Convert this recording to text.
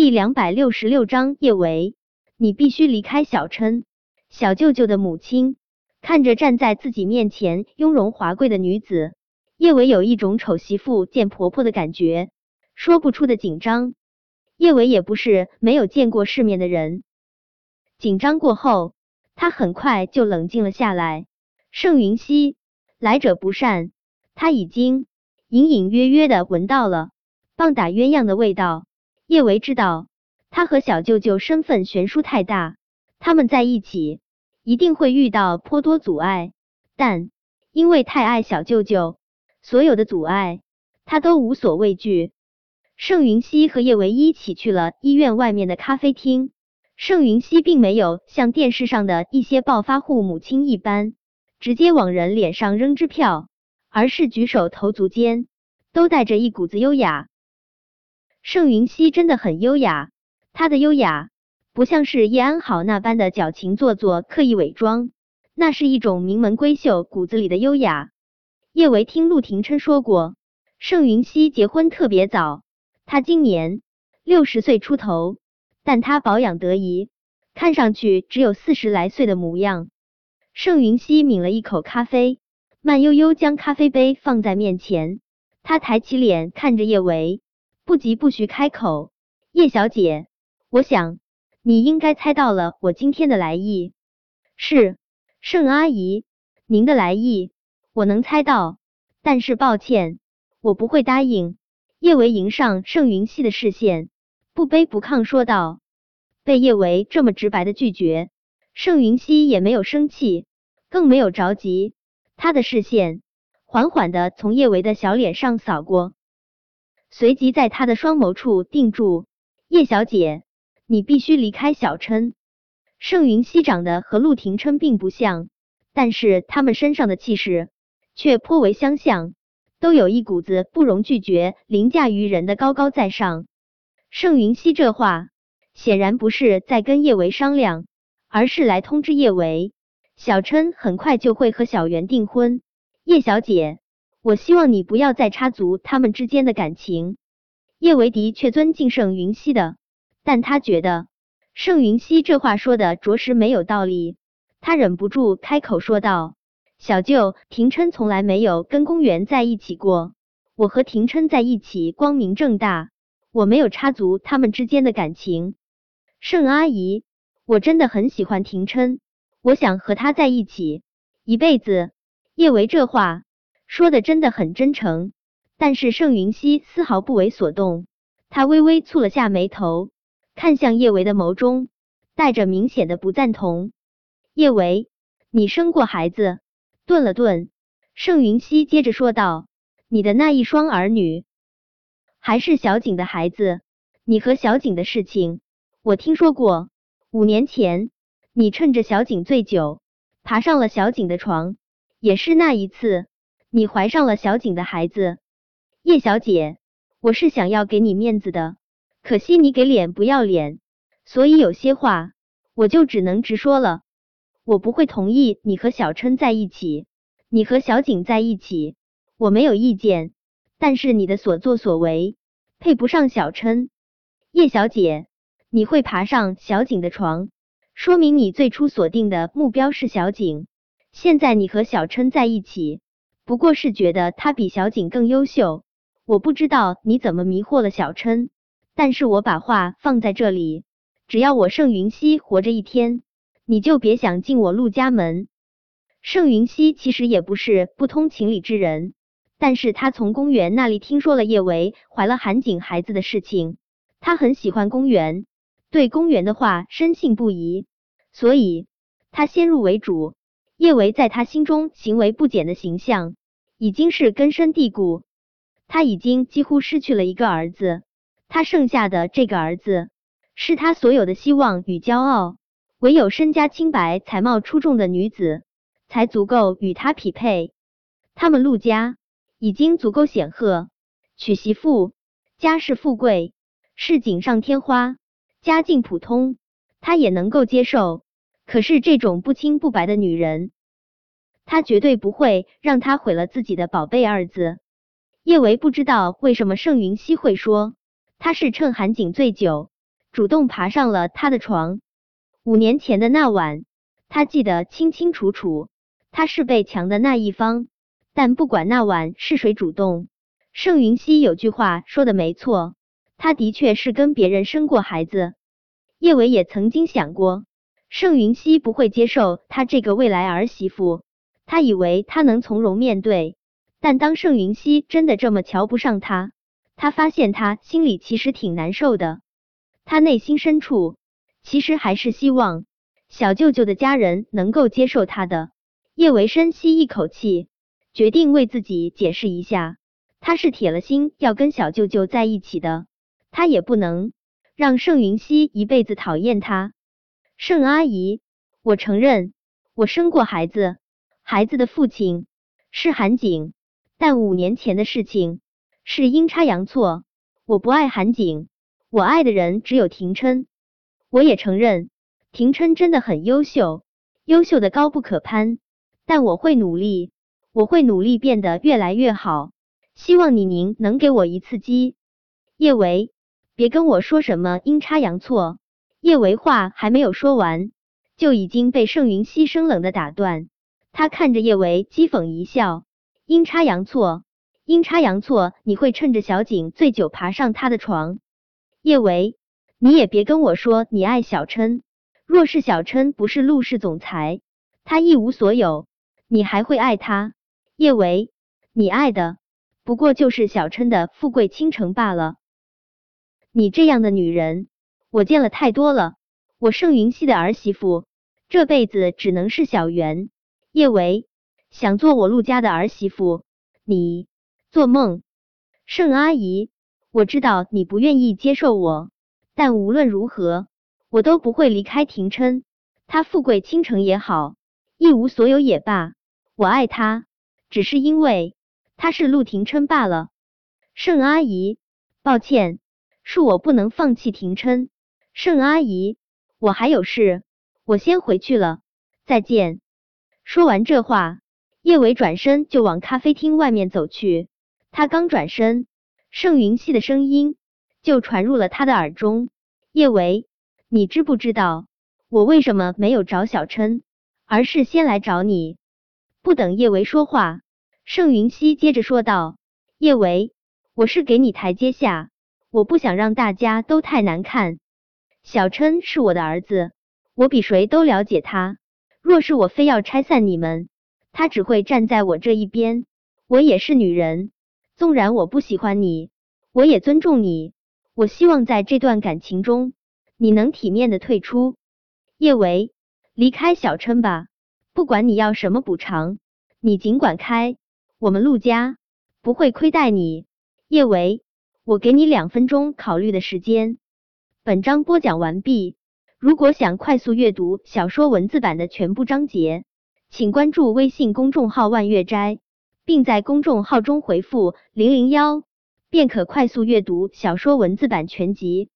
第两百六十六章叶维，你必须离开小琛。小舅舅的母亲看着站在自己面前雍容华贵的女子，叶维有一种丑媳妇见婆婆的感觉，说不出的紧张。叶维也不是没有见过世面的人，紧张过后，他很快就冷静了下来。盛云熙，来者不善，他已经隐隐约约的闻到了棒打鸳鸯的味道。叶维知道，他和小舅舅身份悬殊太大，他们在一起一定会遇到颇多阻碍。但因为太爱小舅舅，所有的阻碍他都无所畏惧。盛云熙和叶维一起去了医院外面的咖啡厅。盛云熙并没有像电视上的一些暴发户母亲一般，直接往人脸上扔支票，而是举手投足间都带着一股子优雅。盛云熙真的很优雅，她的优雅不像是叶安好那般的矫情做作、刻意伪装，那是一种名门闺秀骨子里的优雅。叶维听陆廷琛说过，盛云熙结婚特别早，她今年六十岁出头，但她保养得宜，看上去只有四十来岁的模样。盛云熙抿了一口咖啡，慢悠悠将咖啡杯放在面前，她抬起脸看着叶维。不急不徐开口，叶小姐，我想你应该猜到了我今天的来意。是盛阿姨，您的来意我能猜到，但是抱歉，我不会答应。叶维迎上盛云熙的视线，不卑不亢说道。被叶维这么直白的拒绝，盛云熙也没有生气，更没有着急，他的视线缓缓的从叶维的小脸上扫过。随即在他的双眸处定住，叶小姐，你必须离开小琛。盛云熙长得和陆廷琛并不像，但是他们身上的气势却颇为相像，都有一股子不容拒绝、凌驾于人的高高在上。盛云熙这话显然不是在跟叶维商量，而是来通知叶维，小琛很快就会和小袁订婚。叶小姐。我希望你不要再插足他们之间的感情。叶维迪却尊敬盛云熙的，但他觉得盛云熙这话说的着实没有道理。他忍不住开口说道：“小舅，廷琛从来没有跟公园在一起过，我和廷琛在一起光明正大，我没有插足他们之间的感情。盛阿姨，我真的很喜欢廷琛，我想和他在一起一辈子。”叶维这话。说的真的很真诚，但是盛云熙丝毫不为所动，他微微蹙了下眉头，看向叶维的眸中带着明显的不赞同。叶维，你生过孩子？顿了顿，盛云熙接着说道：“你的那一双儿女还是小景的孩子？你和小景的事情我听说过。五年前，你趁着小景醉酒，爬上了小景的床，也是那一次。”你怀上了小景的孩子，叶小姐，我是想要给你面子的，可惜你给脸不要脸，所以有些话我就只能直说了。我不会同意你和小琛在一起，你和小景在一起，我没有意见，但是你的所作所为配不上小琛。叶小姐，你会爬上小景的床，说明你最初锁定的目标是小景，现在你和小琛在一起。不过是觉得他比小景更优秀，我不知道你怎么迷惑了小琛，但是我把话放在这里，只要我盛云熙活着一天，你就别想进我陆家门。盛云熙其实也不是不通情理之人，但是他从公园那里听说了叶维怀了韩景孩子的事情，他很喜欢公园，对公园的话深信不疑，所以他先入为主，叶维在他心中行为不检的形象。已经是根深蒂固，他已经几乎失去了一个儿子，他剩下的这个儿子是他所有的希望与骄傲，唯有身家清白、才貌出众的女子才足够与他匹配。他们陆家已经足够显赫，娶媳妇家世富贵是锦上添花，家境普通他也能够接受。可是这种不清不白的女人。他绝对不会让他毁了自己的宝贝儿子。叶维不知道为什么盛云熙会说他是趁韩景醉酒主动爬上了他的床。五年前的那晚，他记得清清楚楚，他是被强的那一方。但不管那晚是谁主动，盛云熙有句话说的没错，他的确是跟别人生过孩子。叶伟也曾经想过，盛云熙不会接受他这个未来儿媳妇，他以为他能从容面对。但当盛云熙真的这么瞧不上他，他发现他心里其实挺难受的。他内心深处其实还是希望小舅舅的家人能够接受他的。叶维深吸一口气。决定为自己解释一下，他是铁了心要跟小舅舅在一起的，他也不能让盛云熙一辈子讨厌他。盛阿姨，我承认我生过孩子，孩子的父亲是韩景，但五年前的事情是阴差阳错，我不爱韩景，我爱的人只有廷琛。我也承认廷琛真的很优秀，优秀的高不可攀，但我会努力。我会努力变得越来越好，希望你您能给我一次机。叶维，别跟我说什么阴差阳错。叶维话还没有说完，就已经被盛云熙生冷的打断。他看着叶维讥讽一笑：阴差阳错，阴差阳错，你会趁着小景醉酒爬上他的床？叶维，你也别跟我说你爱小琛。若是小琛不是陆氏总裁，他一无所有，你还会爱他？叶维，你爱的不过就是小琛的富贵倾城罢了。你这样的女人，我见了太多了。我盛云熙的儿媳妇，这辈子只能是小袁。叶维，想做我陆家的儿媳妇，你做梦！盛阿姨，我知道你不愿意接受我，但无论如何，我都不会离开廷琛。他富贵倾城也好，一无所有也罢，我爱他。只是因为他是陆廷琛罢了，盛阿姨，抱歉，恕我不能放弃廷琛。盛阿姨，我还有事，我先回去了，再见。说完这话，叶伟转身就往咖啡厅外面走去。他刚转身，盛云熙的声音就传入了他的耳中：“叶维，你知不知道我为什么没有找小琛，而是先来找你？”不等叶维说话，盛云熙接着说道：“叶维，我是给你台阶下，我不想让大家都太难看。小琛是我的儿子，我比谁都了解他。若是我非要拆散你们，他只会站在我这一边。我也是女人，纵然我不喜欢你，我也尊重你。我希望在这段感情中，你能体面的退出。叶维，离开小琛吧。”不管你要什么补偿，你尽管开，我们陆家不会亏待你。叶维，我给你两分钟考虑的时间。本章播讲完毕。如果想快速阅读小说文字版的全部章节，请关注微信公众号万月斋，并在公众号中回复零零幺，便可快速阅读小说文字版全集。